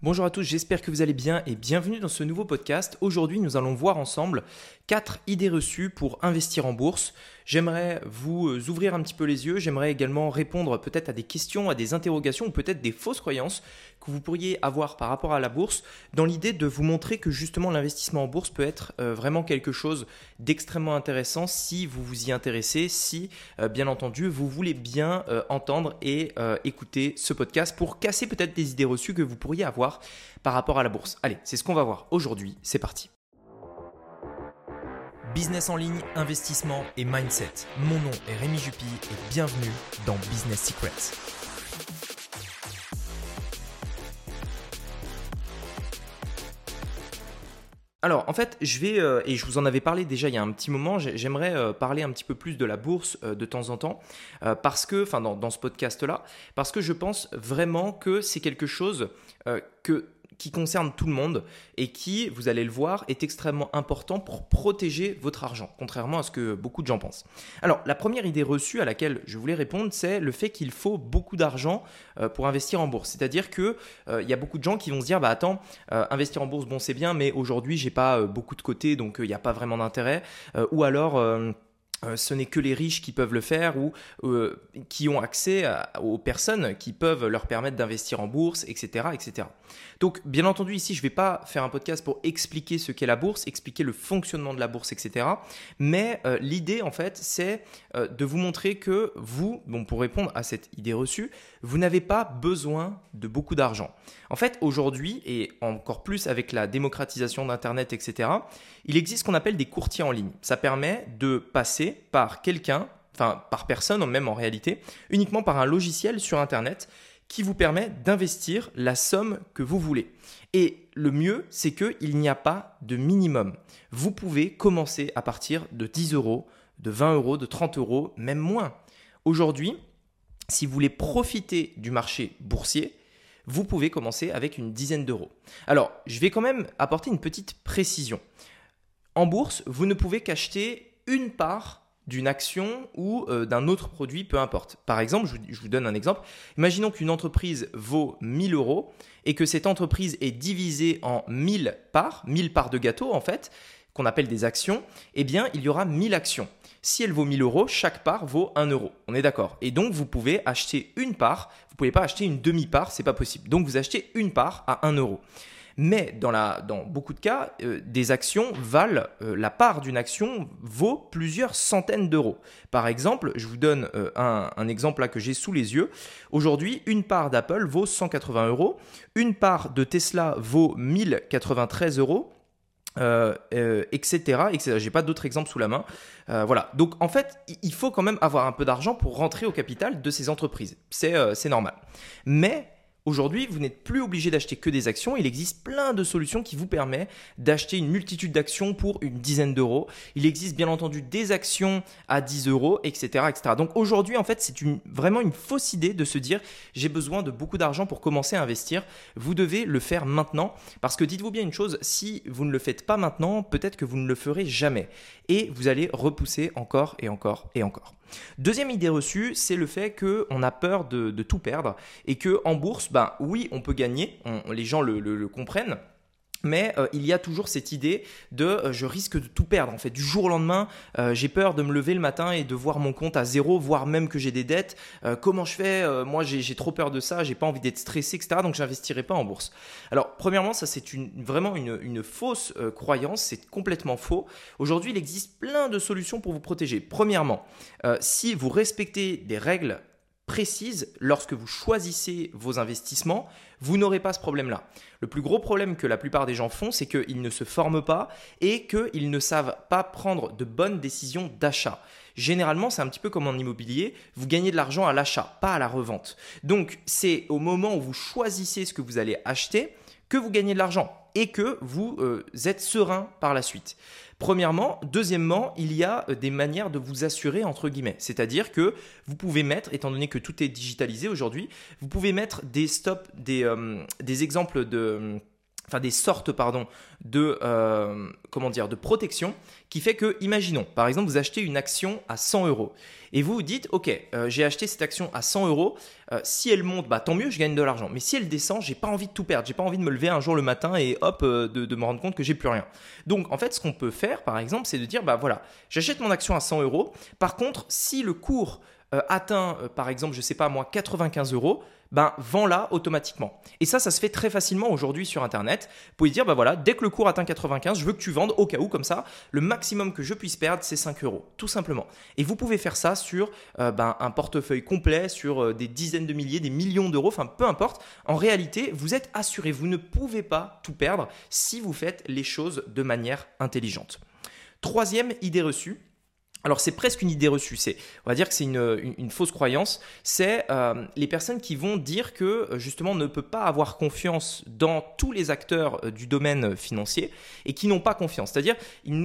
Bonjour à tous, j'espère que vous allez bien et bienvenue dans ce nouveau podcast. Aujourd'hui, nous allons voir ensemble quatre idées reçues pour investir en bourse. J'aimerais vous euh, ouvrir un petit peu les yeux, j'aimerais également répondre peut-être à des questions, à des interrogations ou peut-être des fausses croyances que vous pourriez avoir par rapport à la bourse dans l'idée de vous montrer que justement l'investissement en bourse peut être euh, vraiment quelque chose d'extrêmement intéressant si vous vous y intéressez, si euh, bien entendu vous voulez bien entendre et écouter ce podcast pour casser peut-être des idées reçues que vous pourriez avoir par rapport à la bourse. Allez, c'est ce qu'on va voir aujourd'hui, c'est parti. Business en ligne, investissement et mindset. Mon nom est Rémi Jupy et bienvenue dans Business Secrets. Alors en fait, je vais, euh, et je vous en avais parlé déjà il y a un petit moment, j'aimerais euh, parler un petit peu plus de la bourse euh, de temps en temps, parce que, enfin dans, dans ce podcast-là, parce que je pense vraiment que c'est quelque chose que qui concerne tout le monde et qui, vous allez le voir, est extrêmement important pour protéger votre argent, contrairement à ce que beaucoup de gens pensent. Alors, la première idée reçue à laquelle je voulais répondre, c'est le fait qu'il faut beaucoup d'argent euh, pour investir en bourse. C'est-à-dire que euh, il y a beaucoup de gens qui vont se dire, bah attends, euh, investir en bourse, bon c'est bien, mais aujourd'hui j'ai pas beaucoup de côté, donc il n'y a pas vraiment d'intérêt. ou alors euh, ce n'est que les riches qui peuvent le faire ou euh, qui ont accès aux personnes qui peuvent leur permettre d'investir en bourse, etc.. Donc, bien entendu, ici, je ne vais pas faire un podcast pour expliquer ce qu'est la bourse, expliquer le fonctionnement de la bourse, etc. Mais euh, l'idée, en fait, c'est de vous montrer que vous, bon, pour répondre à cette idée reçue, vous n'avez pas besoin de beaucoup d'argent. En fait, aujourd'hui, et encore plus avec la démocratisation d'Internet, etc., il existe ce qu'on appelle des courtiers en ligne. Ça permet de passer par quelqu'un, enfin par personne même en réalité, uniquement par un logiciel sur Internet qui vous permet d'investir la somme que vous voulez. Et le mieux, c'est qu'il n'y a pas de minimum. Vous pouvez commencer à partir de 10 euros, de 20 euros, de 30 euros, même moins. Aujourd'hui, si vous voulez profiter du marché boursier, vous pouvez commencer avec une dizaine d'euros. Alors, je vais quand même apporter une petite précision. En bourse, vous ne pouvez qu'acheter une part d'une action ou euh, d'un autre produit, peu importe. Par exemple, je vous, donne un exemple. Imaginons qu'une entreprise vaut 1000 euros et que cette entreprise est divisée en 1000 parts, 1000 parts de gâteau en fait, qu'on appelle des actions, eh bien, il y aura 1000 actions. Si elle vaut 1000 euros, chaque part vaut 1 euro. On est d'accord. Et donc, vous pouvez acheter une part. Vous ne pouvez pas acheter une demi-part, c'est pas possible. Donc, vous achetez une part à 1 euro. Mais dans, la, dans beaucoup de cas, euh, des actions valent, euh, la part d'une action vaut plusieurs centaines d'euros. Par exemple, je vous donne euh, un, un, exemple là que j'ai sous les yeux. Aujourd'hui, une part d'Apple vaut 180 euros, une part de Tesla vaut 1093 euros. Euh, etc. etc. J'ai pas d'autres exemples sous la main. voilà. Donc en fait, il faut quand même avoir un peu d'argent pour rentrer au capital de ces entreprises. C'est normal. Mais Aujourd'hui, vous n'êtes plus obligé d'acheter que des actions. Il existe plein de solutions qui vous permettent d'acheter une multitude d'actions pour une dizaine d'euros. Il existe bien entendu des actions à 10 euros, etc. Donc aujourd'hui, en fait, c'est vraiment une fausse idée de se dire j'ai besoin de beaucoup d'argent pour commencer à investir. Vous devez le faire maintenant parce que dites-vous bien une chose, si vous ne le faites pas maintenant, peut-être que vous ne le ferez jamais. Et vous allez repousser encore et encore et encore. Deuxième idée reçue, c'est le fait qu'on a peur de, tout perdre et que en bourse, ben oui, on peut gagner, les gens le comprennent. Mais euh, il y a toujours cette idée de euh, je risque de tout perdre. En fait, du jour au lendemain, euh, j'ai peur de me lever le matin et de voir mon compte à zéro, voire même que j'ai des dettes. comment je fais? Moi, j'ai trop peur de ça. J'ai pas envie d'être stressé, etc. Donc, j'investirai pas en bourse. Alors, premièrement, ça c'est vraiment une fausse croyance. C'est complètement faux. Aujourd'hui, il existe plein de solutions pour vous protéger. Premièrement, si vous respectez des règles précises lorsque vous choisissez vos investissements, vous n'aurez pas ce problème-là. Le plus gros problème que la plupart des gens font, c'est qu'ils ne se forment pas et qu'ils ne savent pas prendre de bonnes décisions d'achat. Généralement, c'est un petit peu comme en immobilier, vous gagnez de l'argent à l'achat, pas à la revente. Donc, c'est au moment où vous choisissez ce que vous allez acheter que vous gagnez de l'argent et que vous euh, êtes serein par la suite. Premièrement, deuxièmement, il y a euh, des manières de vous assurer entre guillemets, c'est-à-dire que vous pouvez mettre, étant donné que tout est digitalisé aujourd'hui, vous pouvez mettre des stops, des, euh, des exemples de enfin des sortes pardon de euh, comment dire de protection qui fait que imaginons par exemple vous achetez une action à 100 euros et vous vous dites ok euh, j'ai acheté cette action à 100 euros euh, si elle monte bah tant mieux je gagne de l'argent. Mais si elle descend j'ai pas envie de tout perdre. J'ai pas envie de me lever un jour le matin et hop de, de, me rendre compte que j'ai plus rien. Donc en fait ce qu'on peut faire par exemple c'est de dire bah voilà j'achète mon action à 100 euros. Par contre si le cours atteint par exemple je sais pas moi 95 euros ben vends-la automatiquement. Et ça, ça se fait très facilement aujourd'hui sur Internet. Vous pouvez dire, ben voilà, dès que le cours atteint 95, je veux que tu vendes au cas où, comme ça, le maximum que je puisse perdre, c'est 5 euros, tout simplement. Et vous pouvez faire ça sur euh, ben, un portefeuille complet, sur euh, des dizaines de milliers, des millions d'euros, enfin peu importe. En réalité, vous êtes assuré, vous ne pouvez pas tout perdre si vous faites les choses de manière intelligente. Troisième idée reçue, alors c'est presque une idée reçue, c'est, on va dire que c'est une, fausse croyance, c'est euh, les personnes qui vont dire que justement on ne peut pas avoir confiance dans tous les acteurs euh, du domaine financier et qui n'ont pas confiance. C'est-à-dire ils,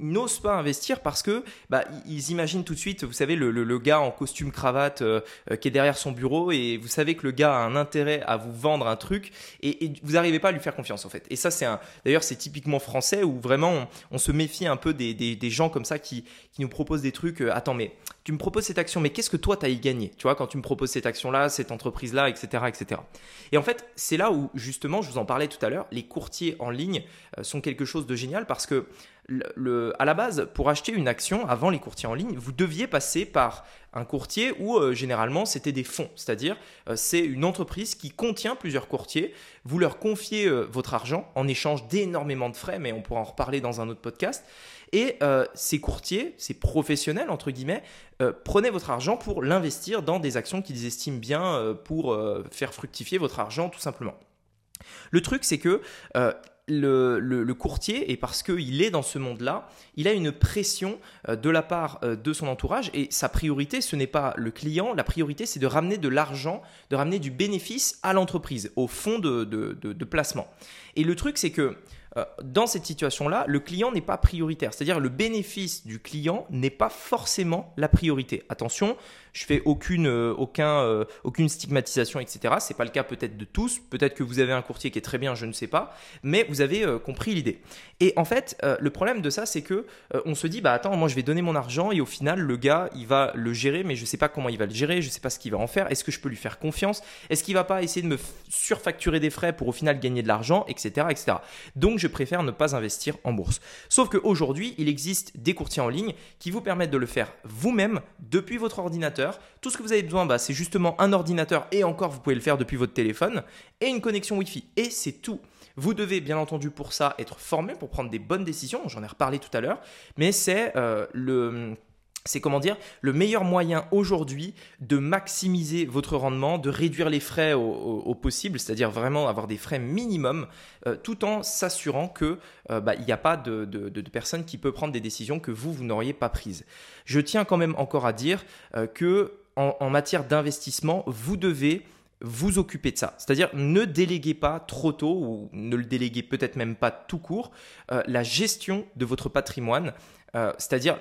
n'osent pas investir parce que bah, ils imaginent tout de suite, vous savez, le, gars en costume cravate euh, qui est derrière son bureau et vous savez que le gars a un intérêt à vous vendre un truc et, vous n'arrivez pas à lui faire confiance en fait. Et ça c'est un, d'ailleurs c'est typiquement français où vraiment on, se méfie un peu des, des gens comme ça qui, qui nous propose des trucs. Euh, attends, mais tu me proposes cette action, mais qu'est-ce que toi tu as y gagné Tu vois, quand tu me proposes cette action-là, cette entreprise-là, etc., etc. Et en fait, c'est là où justement, je vous en parlais tout à l'heure, les courtiers en ligne euh, sont quelque chose de génial parce que le, à la base, pour acheter une action avant les courtiers en ligne, vous deviez passer par un courtier où euh, généralement c'était des fonds, c'est-à-dire c'est une entreprise qui contient plusieurs courtiers. Vous leur confiez votre argent en échange d'énormément de frais, mais on pourra en reparler dans un autre podcast. Et euh, ces courtiers, ces professionnels, entre guillemets, euh, prenez votre argent pour l'investir dans des actions qu'ils estiment bien euh, pour faire fructifier votre argent, tout simplement. Le truc, c'est que le, courtier, et parce qu'il est dans ce monde-là, il a une pression de la part de son entourage et sa priorité, ce n'est pas le client, la priorité, c'est de ramener de l'argent, de ramener du bénéfice à l'entreprise, au fond de, placement. Et le truc, c'est que euh, dans cette situation-là, le client n'est pas prioritaire. C'est-à-dire le bénéfice du client n'est pas forcément la priorité. Attention, je fais aucune, euh, aucun, euh, aucune stigmatisation, etc. C'est pas le cas peut-être de tous. Peut-être que vous avez un courtier qui est très bien, je ne sais pas. Mais vous avez compris l'idée. Et en fait, le problème de ça, c'est que on se dit, bah attends, moi je vais donner mon argent et au final, le gars, il va le gérer, mais je sais pas comment il va le gérer, je sais pas ce qu'il va en faire. Est-ce que je peux lui faire confiance? Est-ce qu'il va pas essayer de me surfacturer des frais pour au final gagner de l'argent, etc., etc. Donc je préfère ne pas investir en bourse. Sauf qu'aujourd'hui, il existe des courtiers en ligne qui vous permettent de le faire vous-même depuis votre ordinateur. Tout ce que vous avez besoin, bah, c'est justement un ordinateur et encore, vous pouvez le faire depuis votre téléphone et une connexion Wi-Fi. Et c'est tout. Vous devez bien entendu pour ça être formé pour prendre des bonnes décisions, j'en ai reparlé tout à l'heure, mais c'est euh, le c'est comment dire le meilleur moyen aujourd'hui de maximiser votre rendement, de réduire les frais au, possible, c'est-à-dire vraiment avoir des frais minimum, euh, tout en s'assurant que euh, bah, il n'y a pas de, personne qui peut prendre des décisions que vous vous n'auriez pas prises. Je tiens quand même encore à dire euh, que en matière d'investissement, vous devez vous occuper de ça. C'est-à-dire ne déléguez pas trop tôt ou ne le déléguez peut-être même pas tout court la gestion de votre patrimoine. Euh, c'est-à-dire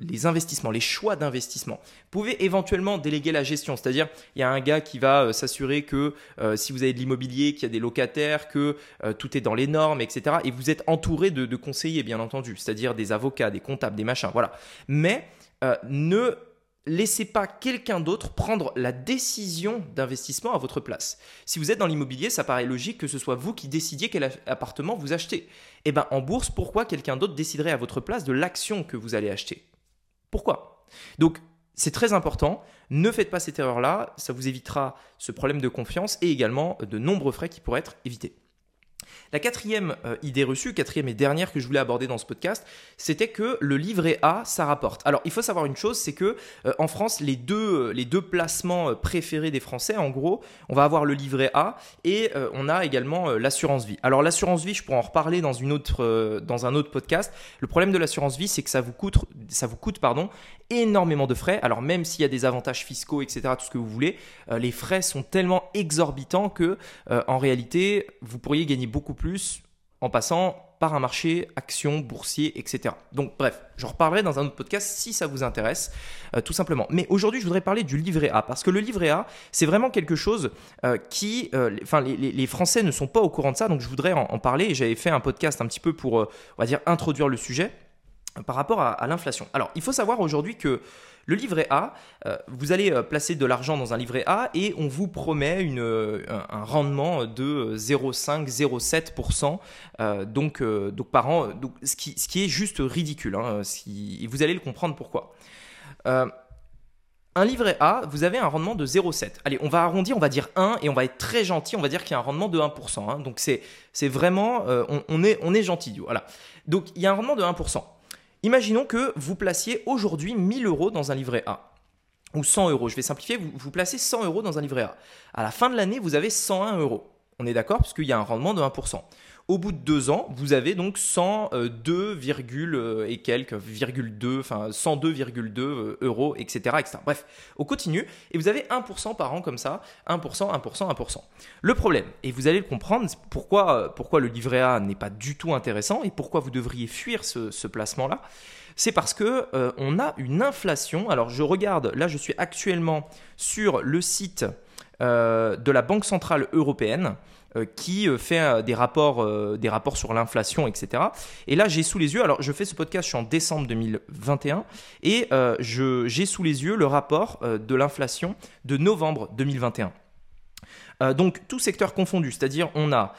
les investissements, les choix d'investissement. Vous pouvez éventuellement déléguer la gestion, c'est-à-dire il y a un gars qui va euh, s'assurer que euh, si vous avez de l'immobilier, qu'il y a des locataires, que tout est dans les normes, etc. Et vous êtes entouré de conseillers, bien entendu, c'est-à-dire des avocats, des comptables, des machins, voilà. Mais ne laissez pas quelqu'un d'autre prendre la décision d'investissement à votre place. Si vous êtes dans l'immobilier, ça paraît logique que ce soit vous qui décidiez quel appartement vous achetez. Eh bien, en bourse, pourquoi quelqu'un d'autre déciderait à votre place de l'action que vous allez acheter? Pourquoi? Donc, c'est très important. Ne faites pas cette erreur-là. Ça vous évitera ce problème de confiance et également de nombreux frais qui pourraient être évités. La quatrième euh, idée reçue, quatrième et dernière que je voulais aborder dans ce podcast, c'était que le livret A, ça rapporte. Alors, il faut savoir une chose, c'est que euh, en France, les deux, euh, placements préférés des Français, en gros, on va avoir le livret A et on a également l'assurance vie. Alors, l'assurance vie, je pourrais en reparler dans, un autre podcast. Le problème de l'assurance vie, c'est que ça vous coûte, énormément de frais. Alors, même s'il y a des avantages fiscaux, etc., tout ce que vous voulez, les frais sont tellement exorbitants que, en réalité, vous pourriez gagner beaucoup plus en passant par un marché, action, boursier, etc. Donc bref, j'en reparlerai dans un autre podcast si ça vous intéresse, euh, tout simplement. Mais aujourd'hui, je voudrais parler du livret A, parce que le livret A, c'est vraiment quelque chose euh, qui... Enfin, les, Français ne sont pas au courant de ça, donc je voudrais en, parler, j'avais fait un podcast un petit peu pour, on va dire, introduire le sujet par rapport à, l'inflation. Alors, il faut savoir aujourd'hui que le livret A, euh, vous allez euh, placer de l'argent dans un livret A et on vous promet euh, un, rendement de 0,5-0,7% donc, donc par an, donc, ce, qui, est juste ridicule. Hein, si, vous allez le comprendre pourquoi. un livret A, vous avez un rendement de 0,7. Allez, on va arrondir, on va dire 1 et on va être très gentil, on va dire qu'il y a un rendement de 1%. Hein. donc c'est vraiment, on, est, on gentil. Donc il y a un rendement de 1%. Imaginons que vous placiez aujourd'hui 1000 euros dans un livret A. Ou 100 euros. Je vais simplifier, vous, placez 100 euros dans un livret A. À la fin de l'année, vous avez 101 euros. On est d'accord? Parce qu'il y a un rendement de 1%. Au bout de deux ans, vous avez donc 102, euh, et quelques, enfin 102,2 euh, euros, etc.. Bref, on continue et vous avez 1% par an comme ça, 1%, 1%, 1%. Le problème, et vous allez le comprendre, pourquoi, euh, pourquoi le livret A n'est pas du tout intéressant et pourquoi vous devriez fuir ce, placement-là, c'est parce que on a une inflation. Alors je regarde, là je suis actuellement sur le site de la Banque centrale européenne. Euh, qui euh, fait euh, des rapports, des rapports sur l'inflation, etc. Et là, j'ai sous les yeux, alors je fais ce podcast, je suis en décembre 2021, et j'ai sous les yeux le rapport de l'inflation de novembre 2021. donc tout secteur confondu, c'est-à-dire on a,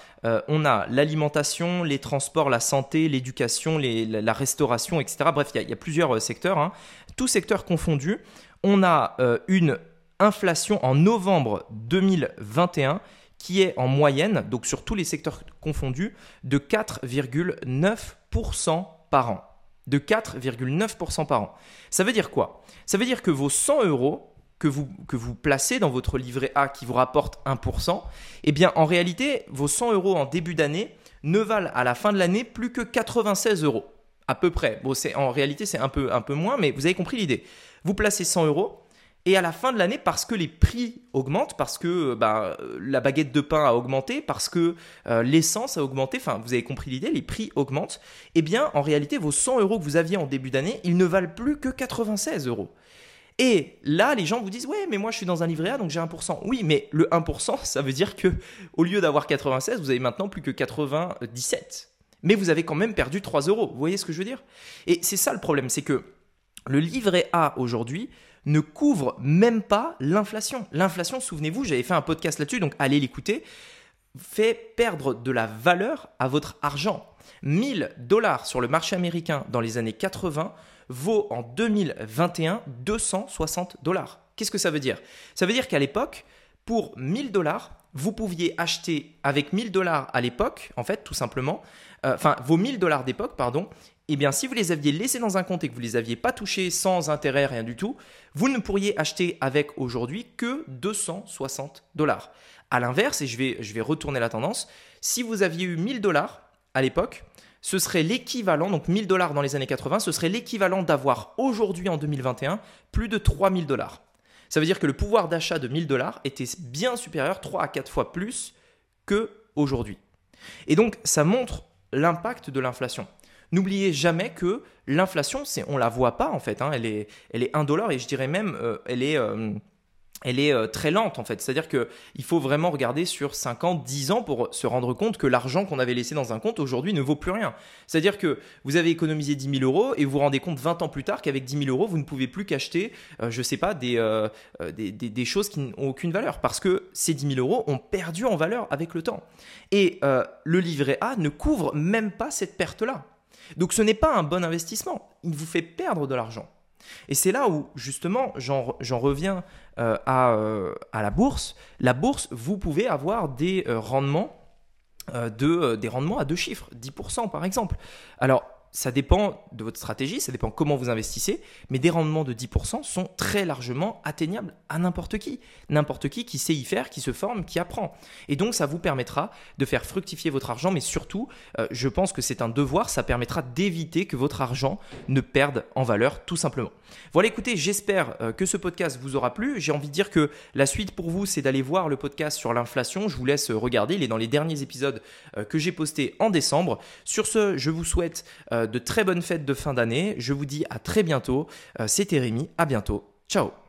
on a l'alimentation, les transports, la santé, l'éducation, la, restauration, etc. Bref, il y, a plusieurs secteurs. Hein. Tout secteur confondu, on a une inflation en novembre 2021 qui est en moyenne, donc sur tous les secteurs confondus, de 4,9% par an. De 4,9% par an. Ça veut dire quoi? Ça veut dire que vos 100 euros que vous, que vous placez dans votre livret A qui vous rapporte 1%, eh bien en réalité, vos 100 euros en début d'année ne valent à la fin de l'année plus que 96 euros. À peu près. Bon, en réalité, c'est un peu, un peu moins, mais vous avez compris l'idée. Vous placez 100 euros, et à la fin de l'année, parce que les prix augmentent, parce que euh, bah, la baguette de pain a augmenté, parce que euh, l'essence a augmenté, enfin vous avez compris l'idée, les prix augmentent, eh bien en réalité vos 100 euros que vous aviez en début d'année, ils ne valent plus que 96 euros. Et là, les gens vous disent ouais, mais moi je suis dans un livret A donc j'ai 1%. Oui, mais le 1%, ça veut dire que au lieu d'avoir 96, vous avez maintenant plus que 97. Mais vous avez quand même perdu 3 euros. Vous voyez ce que je veux dire? Et c'est ça le problème, c'est que le livret A aujourd'hui ne couvre même pas l'inflation. L'inflation, souvenez-vous, j'avais fait un podcast là-dessus, donc allez l'écouter, fait perdre de la valeur à votre argent. 1000 dollars sur le marché américain dans les années 80 vaut en 2021 260 dollars. Qu'est-ce que ça veut dire? Ça veut dire qu'à l'époque, pour 1000 dollars, vous pouviez acheter avec 1000 dollars à l'époque, en fait, tout simplement, euh, enfin, vos 1000 dollars d'époque, pardon, eh bien, si vous les aviez laissés dans un compte et que vous ne les aviez pas touchés sans intérêt, rien du tout, vous ne pourriez acheter avec aujourd'hui que 260 dollars. À l'inverse, et je vais, je vais retourner la tendance, si vous aviez eu 1000 dollars à l'époque, ce serait l'équivalent, donc 1000 dollars dans les années 80, ce serait l'équivalent d'avoir aujourd'hui en 2021 plus de 3000 dollars. Ça veut dire que le pouvoir d'achat de 1000 dollars était bien supérieur, 3 à 4 fois plus que aujourd'hui. Et donc, ça montre l'impact de l'inflation. N'oubliez jamais que l'inflation, c'est, on la voit pas en fait, hein. elle, est, elle est 1 dollar et je dirais même, euh, elle est, euh, elle est euh, très lente en fait. C'est-à-dire qu'il faut vraiment regarder sur 5 ans, 10 ans pour se rendre compte que l'argent qu'on avait laissé dans un compte aujourd'hui ne vaut plus rien. C'est-à-dire que vous avez économisé 10 000 euros et vous vous rendez compte 20 ans plus tard qu'avec 10 000 euros, vous ne pouvez plus qu'acheter, je ne sais pas, des, des, des, choses qui n'ont aucune valeur parce que ces 10 000 euros ont perdu en valeur avec le temps. Et le livret A ne couvre même pas cette perte-là. Donc ce n'est pas un bon investissement, il vous fait perdre de l'argent. Et c'est là où justement j'en reviens euh, euh, à, la bourse. La bourse, vous pouvez avoir des euh, rendements de, des rendements à deux chiffres, 10% par exemple. Alors ça dépend de votre stratégie, ça dépend comment vous investissez, mais des rendements de 10% sont très largement atteignables à n'importe qui. N'importe qui qui sait y faire, qui se forme, qui apprend. Et donc ça vous permettra de faire fructifier votre argent, mais surtout, euh, je pense que c'est un devoir, ça permettra d'éviter que votre argent ne perde en valeur tout simplement. Voilà, écoutez, j'espère euh, que ce podcast vous aura plu. J'ai envie de dire que la suite pour vous, c'est d'aller voir le podcast sur l'inflation. Je vous laisse regarder, il est dans les derniers épisodes euh, que j'ai postés en décembre. Sur ce, je vous souhaite de très bonnes fêtes de fin d'année. Je vous dis à très bientôt. Euh, c'était Rémi, à bientôt. Ciao